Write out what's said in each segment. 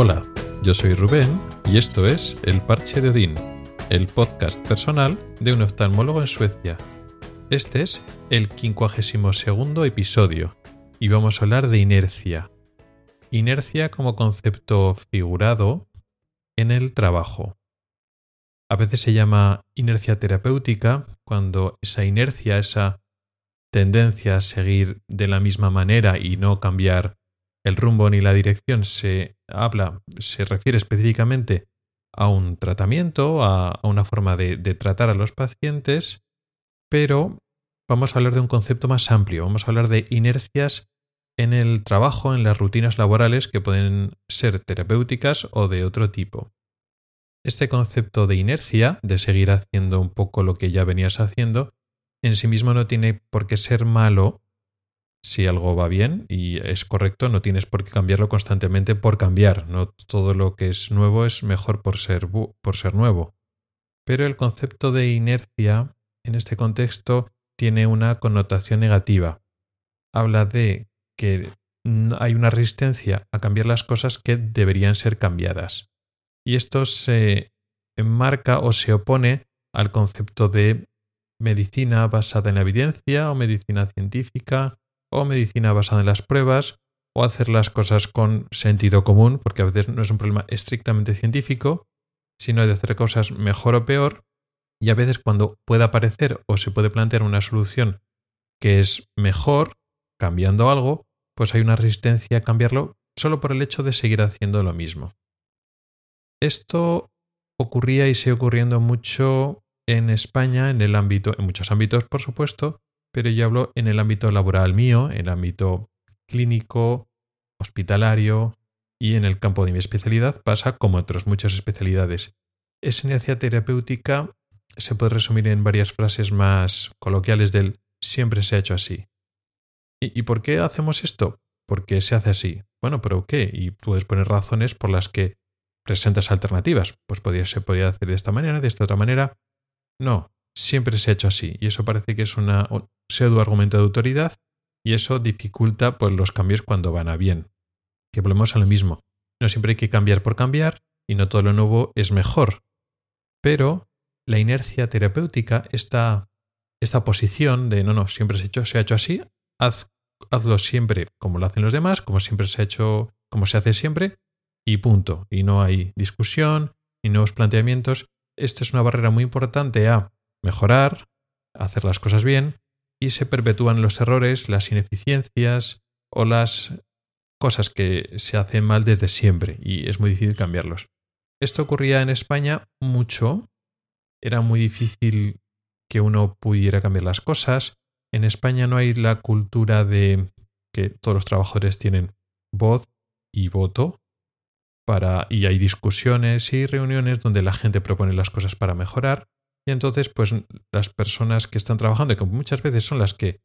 Hola, yo soy Rubén y esto es El Parche de Odín, el podcast personal de un oftalmólogo en Suecia. Este es el 52 episodio y vamos a hablar de inercia. Inercia como concepto figurado en el trabajo. A veces se llama inercia terapéutica cuando esa inercia, esa tendencia a seguir de la misma manera y no cambiar el rumbo ni la dirección se habla, se refiere específicamente a un tratamiento, a, una forma de, tratar a los pacientes, pero vamos a hablar de un concepto más amplio, vamos a hablar de inercias en el trabajo, en las rutinas laborales que pueden ser terapéuticas o de otro tipo. Este concepto de inercia, de seguir haciendo un poco lo que ya venías haciendo, en sí mismo no tiene por qué ser malo si algo va bien y es correcto, no tienes por qué cambiarlo constantemente por cambiar. No todo lo que es nuevo es mejor por ser, por ser nuevo. Pero el concepto de inercia en este contexto tiene una connotación negativa. Habla de que hay una resistencia a cambiar las cosas que deberían ser cambiadas. Y esto se enmarca o se opone al concepto de medicina basada en la evidencia o medicina científica o medicina basada en las pruebas, o hacer las cosas con sentido común, porque a veces no es un problema estrictamente científico, sino de hacer cosas mejor o peor, y a veces cuando pueda aparecer o se puede plantear una solución que es mejor, cambiando algo, pues hay una resistencia a cambiarlo solo por el hecho de seguir haciendo lo mismo. Esto ocurría y sigue ocurriendo mucho en España, en el ámbito, en muchos ámbitos, por supuesto, pero yo hablo en el ámbito laboral mío, en el ámbito clínico, hospitalario y en el campo de mi especialidad pasa como otras muchas especialidades. Esa inercia terapéutica se puede resumir en varias frases más coloquiales del siempre se ha hecho así. ¿Y, por qué hacemos esto? Porque se hace así. Bueno, pero ¿qué? Y puedes poner razones por las que presentas alternativas. Pues podría, se podría hacer de esta manera, de esta otra manera. No, siempre se ha hecho así. Y eso parece que es un pseudo argumento de autoridad y eso dificulta pues, los cambios cuando van a bien. Que volvemos a lo mismo. No siempre hay que cambiar por cambiar y no todo lo nuevo es mejor. Pero la inercia terapéutica, esta, esta posición de no, no, siempre se ha hecho, se ha hecho así, haz, hazlo siempre como lo hacen los demás, como siempre se ha hecho, como se hace siempre, y punto. Y no hay discusión ni nuevos planteamientos. Esta es una barrera muy importante a mejorar, hacer las cosas bien, y se perpetúan los errores, las ineficiencias o las cosas que se hacen mal desde siempre y es muy difícil cambiarlos. Esto ocurría en España mucho, era muy difícil que uno pudiera cambiar las cosas. En España no hay la cultura de que todos los trabajadores tienen voz y voto para y hay discusiones y reuniones donde la gente propone las cosas para mejorar y entonces, pues las personas que están trabajando, que muchas veces son las que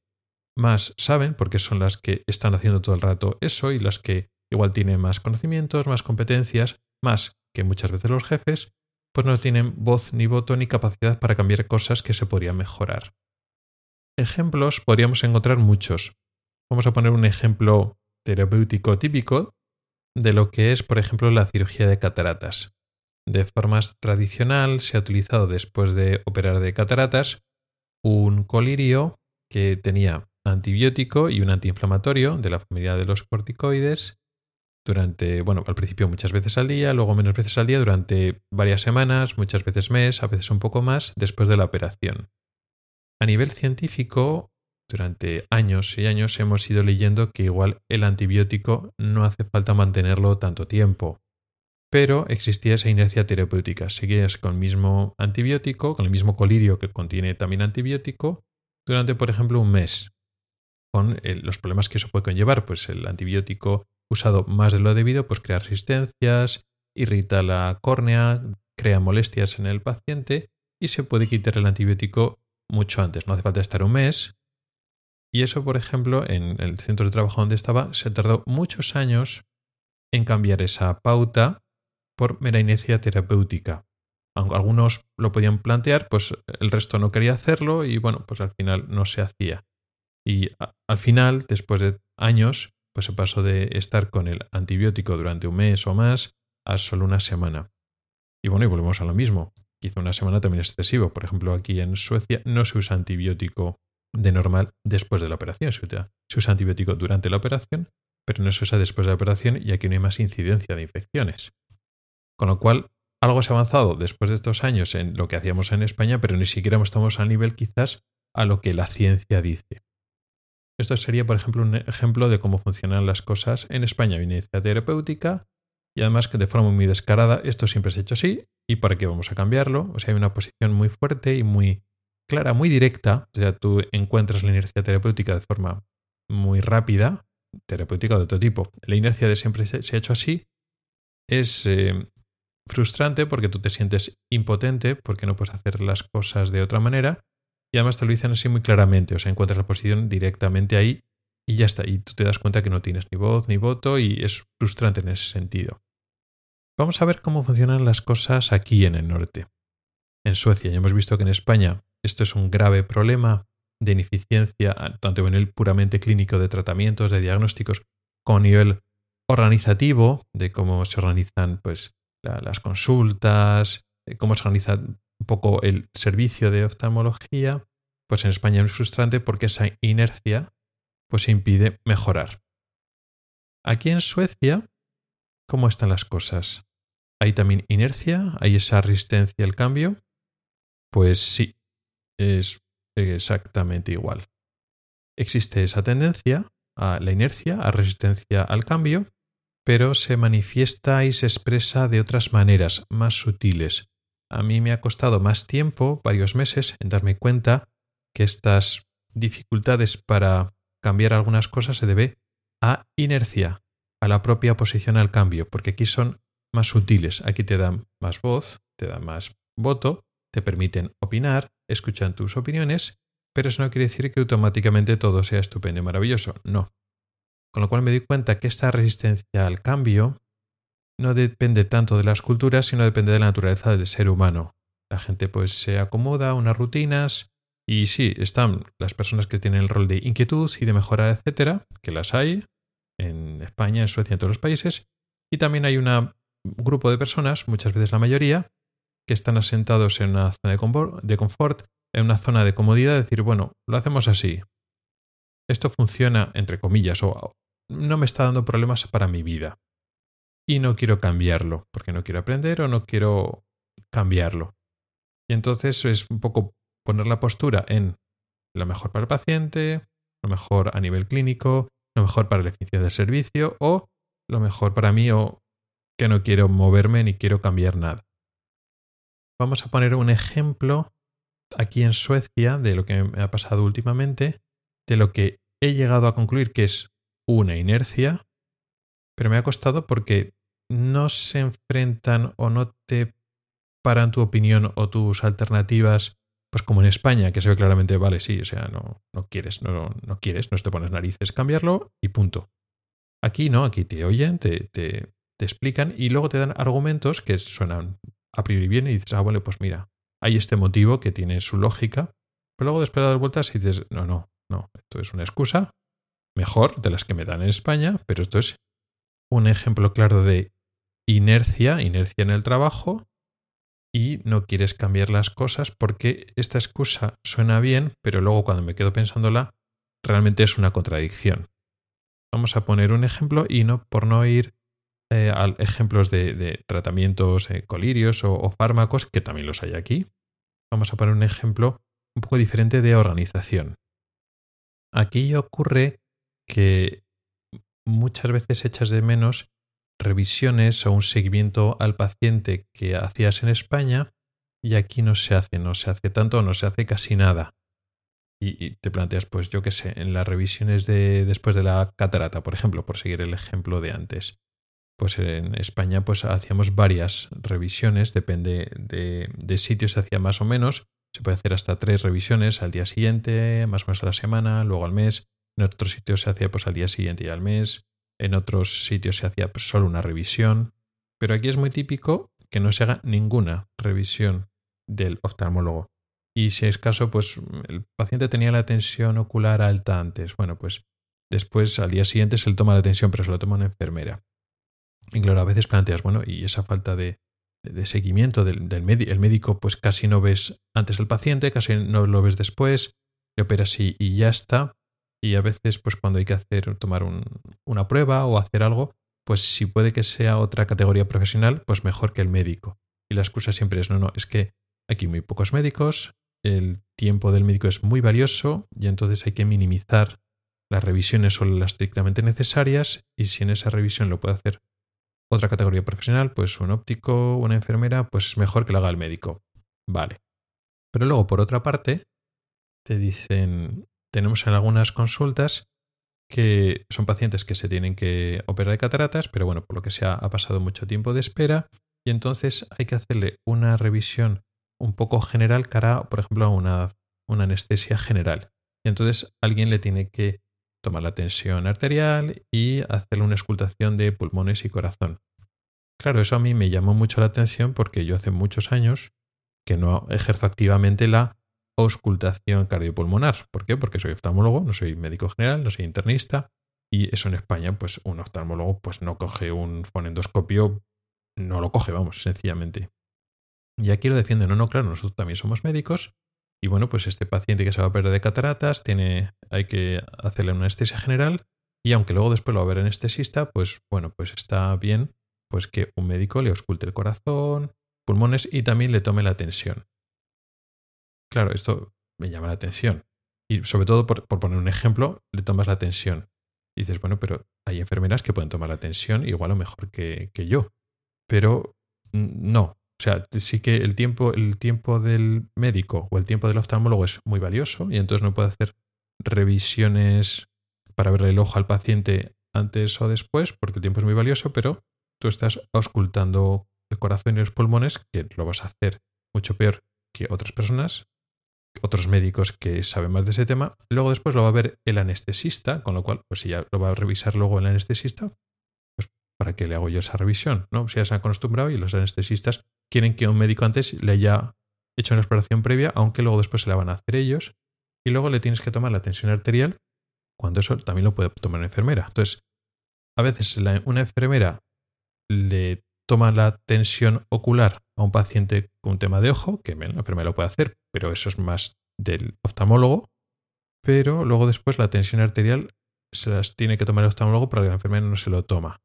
más saben, porque son las que están haciendo todo el rato eso y las que igual tienen más conocimientos, más competencias, más que muchas veces los jefes, pues no tienen voz ni voto ni capacidad para cambiar cosas que se podrían mejorar. Ejemplos podríamos encontrar muchos. Vamos a poner un ejemplo terapéutico típico de lo que es, por ejemplo, la cirugía de cataratas. De forma tradicional se ha utilizado después de operar de cataratas un colirio que tenía antibiótico y un antiinflamatorio de la familia de los corticoides durante, bueno, al principio muchas veces al día, luego menos veces al día durante varias semanas, muchas veces mes, a veces un poco más después de la operación. A nivel científico, durante años y años hemos ido leyendo que igual el antibiótico no hace falta mantenerlo tanto tiempo, pero existía esa inercia terapéutica. Seguías con el mismo antibiótico, con el mismo colirio que contiene también antibiótico, durante, por ejemplo, un mes. Con los problemas que eso puede conllevar, pues el antibiótico usado más de lo debido, pues crea resistencias, irrita la córnea, crea molestias en el paciente y se puede quitar el antibiótico mucho antes. No hace falta estar un mes. Y eso, por ejemplo, en el centro de trabajo donde estaba, se tardó muchos años en cambiar esa pauta por mera inercia terapéutica. Aunque algunos lo podían plantear, pues el resto no quería hacerlo y bueno, pues al final no se hacía. Y al final, después de años, pues se pasó de estar con el antibiótico durante un mes o más a solo una semana. Y bueno, y volvemos a lo mismo. Quizá una semana también es excesivo. Por ejemplo, aquí en Suecia no se usa antibiótico de normal después de la operación. Se usa, se usa antibiótico durante la operación, pero no se usa después de la operación y aquí no hay más incidencia de infecciones. Con lo cual, algo se ha avanzado después de estos años en lo que hacíamos en España, pero ni siquiera estamos al nivel quizás a lo que la ciencia dice. Esto sería, por ejemplo, un ejemplo de cómo funcionan las cosas en España. Una iniciativa terapéutica y además que de forma muy descarada esto siempre se ha hecho así y para qué vamos a cambiarlo. O sea, hay una posición muy fuerte y muy clara, muy directa. O sea, tú encuentras la inercia terapéutica de forma muy rápida, terapéutica de otro tipo. La inercia de siempre se, ha hecho así. Es eh, frustrante porque tú te sientes impotente porque no puedes hacer las cosas de otra manera y además te lo dicen así muy claramente, o sea, encuentras la posición directamente ahí y ya está, y tú te das cuenta que no tienes ni voz ni voto y es frustrante en ese sentido. Vamos a ver cómo funcionan las cosas aquí en el norte. En Suecia ya hemos visto que en España esto es un grave problema de ineficiencia, tanto a nivel puramente clínico de tratamientos, de diagnósticos, como a nivel organizativo, de cómo se organizan pues, las consultas, cómo se organiza un poco el servicio de oftalmología, pues en España es frustrante porque esa inercia pues impide mejorar. Aquí en Suecia, ¿cómo están las cosas? ¿Hay también inercia? ¿Hay esa resistencia al cambio? Pues sí, es exactamente igual. Existe esa tendencia a la inercia, a resistencia al cambio, pero se manifiesta y se expresa de otras maneras, más sutiles. A mí me ha costado más tiempo, varios meses, en darme cuenta que estas dificultades para cambiar algunas cosas se debe a inercia, a la propia oposición al cambio, porque aquí son más sutiles. Aquí te dan más voz, te dan más voto, te permiten opinar, escuchan tus opiniones, pero eso no quiere decir que automáticamente todo sea estupendo y maravilloso. No. Con lo cual me di cuenta que esta resistencia al cambio no depende tanto de las culturas, sino depende de la naturaleza del ser humano. La gente pues se acomoda a unas rutinas y sí, están las personas que tienen el rol de inquietud y de mejora, etcétera, que las hay en España, en Suecia, en todos los países, y también hay un grupo de personas, muchas veces la mayoría, que están asentados en una zona de confort, en una zona de comodidad, decir, bueno, lo hacemos así. Esto funciona, entre comillas, o no me está dando problemas para mi vida. Y no quiero cambiarlo, porque no quiero aprender o no quiero cambiarlo. Y entonces es un poco poner la postura en lo mejor para el paciente, lo mejor a nivel clínico, lo mejor para la eficiencia del servicio o lo mejor para mí o que no quiero moverme ni quiero cambiar nada. Vamos a poner un ejemplo aquí en Suecia de lo que me ha pasado últimamente, de lo que he llegado a concluir que es una inercia, pero me ha costado porque no se enfrentan o no te paran tu opinión o tus alternativas, pues como en España, que se ve claramente, vale, sí, o sea, no, no quieres, no, no quieres, no te pones narices, cambiarlo y punto. Aquí no, aquí te oyen, te, te, te explican y luego te dan argumentos que suenan a priori bien y dices, ah, bueno, pues mira, hay este motivo que tiene su lógica, pero luego después de dar vueltas y dices, no, no, no, esto es una excusa, mejor de las que me dan en España, pero esto es un ejemplo claro de inercia, inercia en el trabajo, y no quieres cambiar las cosas porque esta excusa suena bien, pero luego cuando me quedo pensándola, realmente es una contradicción. Vamos a poner un ejemplo y no por no ir eh, a ejemplos de, tratamientos eh, colirios o, fármacos, que también los hay aquí. Vamos a poner un ejemplo un poco diferente de organización. Aquí ocurre que muchas veces echas de menos revisiones o un seguimiento al paciente que hacías en España y aquí no se hace, no se hace tanto, no se hace casi nada. Y, te planteas, pues yo qué sé, en las revisiones de después de la catarata, por ejemplo, por seguir el ejemplo de antes. Pues en España pues hacíamos varias revisiones, depende de, de sitios se hacía más o menos. Se puede hacer hasta tres revisiones al día siguiente, más o menos a la semana, luego al mes. En otros sitios se hacía pues al día siguiente y al mes. En otros sitios se hacía pues, solo una revisión. Pero aquí es muy típico que no se haga ninguna revisión del oftalmólogo. Y si es caso, pues el paciente tenía la tensión ocular alta antes. Bueno, pues después al día siguiente se le toma la tensión, pero se lo toma una enfermera. Y claro, a veces planteas, bueno, y esa falta de, seguimiento del, del médico, el médico pues casi no ves antes del paciente, casi no lo ves después, le operas y ya está. Y a veces pues cuando hay que hacer, tomar un, una prueba o hacer algo, pues si puede que sea otra categoría profesional, pues mejor que el médico. Y la excusa siempre es, no, no, es que aquí muy pocos médicos, el tiempo del médico es muy valioso y entonces hay que minimizar las revisiones solo las estrictamente necesarias y si en esa revisión lo puede hacer otra categoría profesional, pues un óptico, una enfermera, pues es mejor que lo haga el médico. Vale. Pero luego, por otra parte, te dicen, tenemos en algunas consultas que son pacientes que se tienen que operar de cataratas, pero bueno, por lo que sea, ha pasado mucho tiempo de espera y entonces hay que hacerle una revisión un poco general cara, por ejemplo, a una, una anestesia general. Y entonces alguien le tiene que tomar la tensión arterial y hacerle una escultación de pulmones y corazón. Claro, eso a mí me llamó mucho la atención porque yo hace muchos años que no ejerzo activamente la auscultación cardiopulmonar. ¿Por qué? Porque soy oftalmólogo, no soy médico general, no soy internista. Y eso en España, pues un oftalmólogo pues no coge un fonendoscopio, no lo coge, vamos, sencillamente. Y aquí lo defienden, no, no, claro, nosotros también somos médicos. Y bueno, pues este paciente que se va a perder de cataratas, tiene, hay que hacerle una anestesia general. Y aunque luego después lo va a ver anestesista, pues bueno, pues está bien pues que un médico le ausculte el corazón, pulmones y también le tome la tensión. Claro, esto me llama la atención. Y sobre todo, por, poner un ejemplo, le tomas la tensión. Y dices, bueno, pero hay enfermeras que pueden tomar la tensión igual o mejor que, que yo. Pero no. O sea, sí que el tiempo, el tiempo del médico o el tiempo del oftalmólogo es muy valioso y entonces no puede hacer revisiones para verle el ojo al paciente antes o después, porque el tiempo es muy valioso, pero tú estás auscultando el corazón y los pulmones, que lo vas a hacer mucho peor que otras personas, otros médicos que saben más de ese tema. Luego después lo va a ver el anestesista, con lo cual, pues si ya lo va a revisar luego el anestesista, pues ¿para qué le hago yo esa revisión? ¿No? Si ya se han acostumbrado y los anestesistas quieren que un médico antes le haya hecho una exploración previa, aunque luego después se la van a hacer ellos. Y luego le tienes que tomar la tensión arterial, cuando eso también lo puede tomar una enfermera. Entonces, a veces una enfermera le toma la tensión ocular a un paciente con un tema de ojo, que la enfermera lo puede hacer, pero eso es más del oftalmólogo, pero luego después la tensión arterial se las tiene que tomar el oftalmólogo para que la enfermera no se lo toma.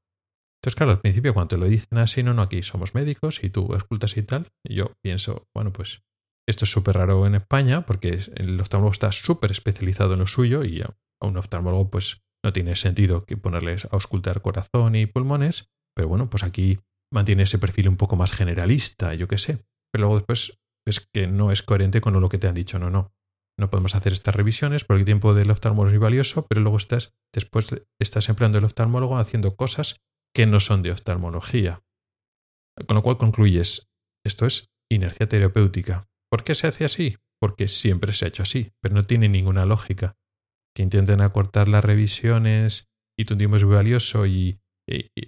Entonces, claro, al principio cuando te lo dicen así, no, no, aquí somos médicos y tú escultas y tal, y yo pienso, bueno, pues esto es súper raro en España porque el oftalmólogo está súper especializado en lo suyo y a un oftalmólogo pues no tiene sentido que ponerles a auscultar corazón y pulmones, pero bueno, pues aquí mantiene ese perfil un poco más generalista, yo qué sé. Pero luego después es que no es coherente con lo que te han dicho, no, no. No podemos hacer estas revisiones porque el tiempo del oftalmólogo es valioso, pero luego estás, después estás empleando el oftalmólogo haciendo cosas que no son de oftalmología. Con lo cual concluyes, esto es inercia terapéutica. ¿Por qué se hace así? Porque siempre se ha hecho así, pero no tiene ninguna lógica. Que intenten acortar las revisiones y tu tiempo es valioso y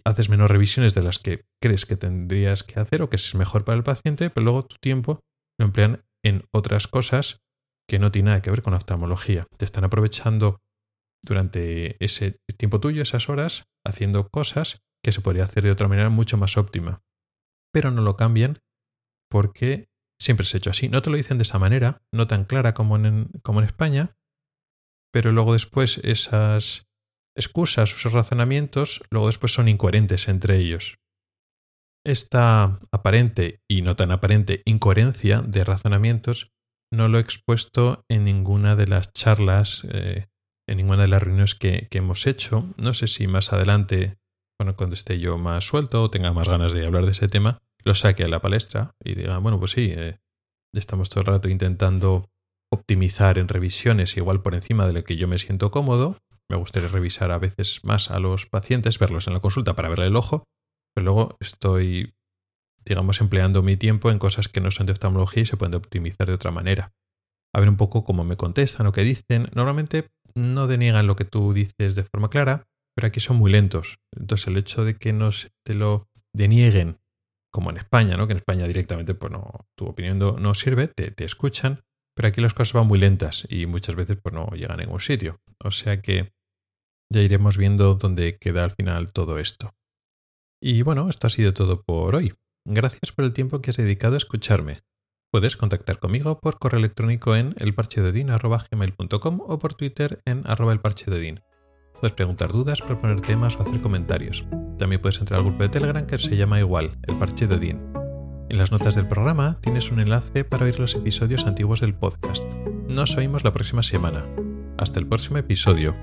haces menos revisiones de las que crees que tendrías que hacer o que es mejor para el paciente, pero luego tu tiempo lo emplean en otras cosas que no tienen nada que ver con oftalmología. Te están aprovechando durante ese tiempo tuyo, esas horas, haciendo cosas que se podría hacer de otra manera mucho más óptima. Pero no lo cambian porque siempre se ha hecho así. No te lo dicen de esa manera, no tan clara como en, como en España, pero luego después esas excusas, sus razonamientos, luego después son incoherentes entre ellos. Esta aparente y no tan aparente incoherencia de razonamientos no lo he expuesto en ninguna de las charlas, eh, en ninguna de las reuniones que, hemos hecho. No sé si más adelante, bueno, cuando esté yo más suelto o tenga más ganas de hablar de ese tema, lo saque a la palestra y diga, bueno, pues sí, eh, estamos todo el rato intentando optimizar en revisiones igual por encima de lo que yo me siento cómodo me gustaría revisar a veces más a los pacientes, verlos en la consulta para verle el ojo, pero luego estoy, digamos, empleando mi tiempo en cosas que no son de oftalmología y se pueden optimizar de otra manera. A ver un poco cómo me contestan o qué dicen. Normalmente no deniegan lo que tú dices de forma clara, pero aquí son muy lentos. Entonces el hecho de que no te lo denieguen, como en España, ¿no? que en España directamente pues no, tu opinión no, sirve, te, te, escuchan, pero aquí las cosas van muy lentas y muchas veces pues no llegan a ningún sitio. O sea que ya iremos viendo dónde queda al final todo esto. Y bueno, esto ha sido todo por hoy. Gracias por el tiempo que has dedicado a escucharme. Puedes contactar conmigo por correo electrónico en elparchededin.com o por Twitter en arroba elparchededin. Puedes preguntar dudas, proponer temas o hacer comentarios. También puedes entrar al grupo de Telegram que se llama igual, el parche de. En las notas del programa tienes un enlace para oír los episodios antiguos del podcast. Nos oímos la próxima semana. Hasta el próximo episodio.